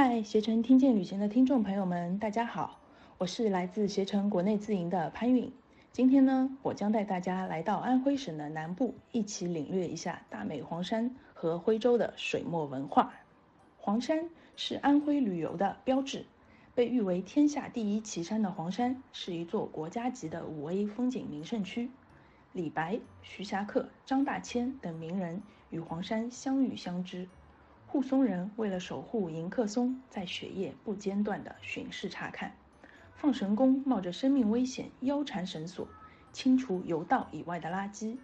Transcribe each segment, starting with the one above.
嗨，携程听见旅行的听众朋友们，大家好，我是来自携程国内自营的潘韵。今天呢，我将带大家来到安徽省的南部，一起领略一下大美黄山和徽州的水墨文化。黄山是安徽旅游的标志，被誉为天下第一奇山的黄山，是一座国家级的五 A 风景名胜区。李白、徐霞客、张大千等名人与黄山相遇相知。护松人为了守护迎客松，在雪夜不间断地巡视查看。放神工冒着生命危险腰缠绳索，清除游道以外的垃圾。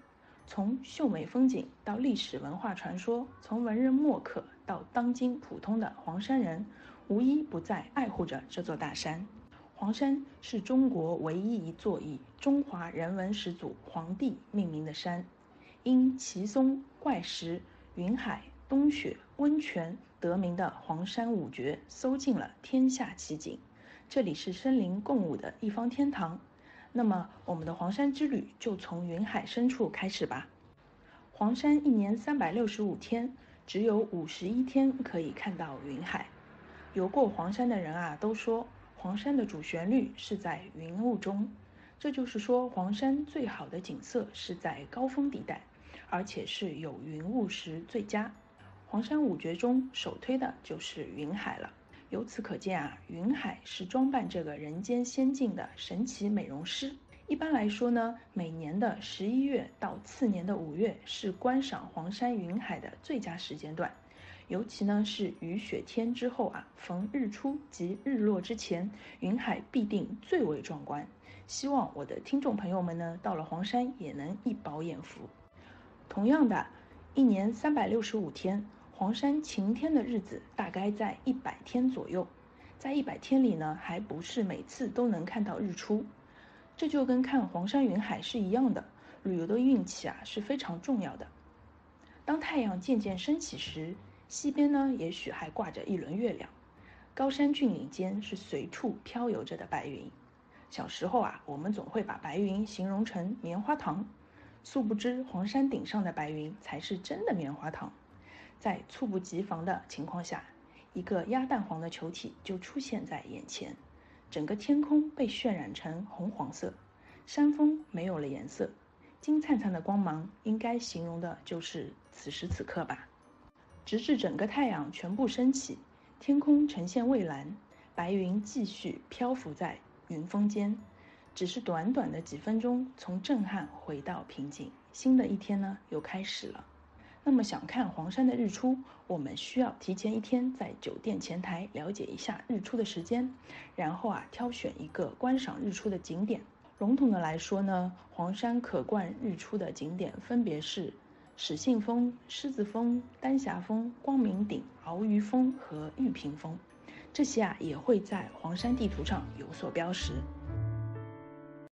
从秀美风景到历史文化传说，从文人墨客到当今普通的黄山人，无一不在爱护着这座大山。黄山是中国唯一一座以中华人文始祖黄帝命名的山，因奇松、怪石、云海。冬雪温泉得名的黄山五绝，搜尽了天下奇景。这里是生灵共舞的一方天堂。那么，我们的黄山之旅就从云海深处开始吧。黄山一年三百六十五天，只有五十一天可以看到云海。游过黄山的人啊，都说黄山的主旋律是在云雾中。这就是说，黄山最好的景色是在高峰地带，而且是有云雾时最佳。黄山五绝中首推的就是云海了。由此可见啊，云海是装扮这个人间仙境的神奇美容师。一般来说呢，每年的十一月到次年的五月是观赏黄山云海的最佳时间段，尤其呢是雨雪天之后啊，逢日出及日落之前，云海必定最为壮观。希望我的听众朋友们呢，到了黄山也能一饱眼福。同样的，一年三百六十五天。黄山晴天的日子大概在一百天左右，在一百天里呢，还不是每次都能看到日出，这就跟看黄山云海是一样的。旅游的运气啊是非常重要的。当太阳渐渐升起时，西边呢也许还挂着一轮月亮，高山峻岭间是随处飘游着的白云。小时候啊，我们总会把白云形容成棉花糖，殊不知黄山顶上的白云才是真的棉花糖。在猝不及防的情况下，一个鸭蛋黄的球体就出现在眼前，整个天空被渲染成红黄色，山峰没有了颜色，金灿灿的光芒应该形容的就是此时此刻吧。直至整个太阳全部升起，天空呈现蔚蓝，白云继续漂浮在云峰间，只是短短的几分钟，从震撼回到平静，新的一天呢又开始了。那么想看黄山的日出，我们需要提前一天在酒店前台了解一下日出的时间，然后啊挑选一个观赏日出的景点。笼统的来说呢，黄山可观日出的景点分别是始信峰、狮子峰、丹霞峰、光明顶、鳌鱼峰和玉屏峰，这些啊也会在黄山地图上有所标识。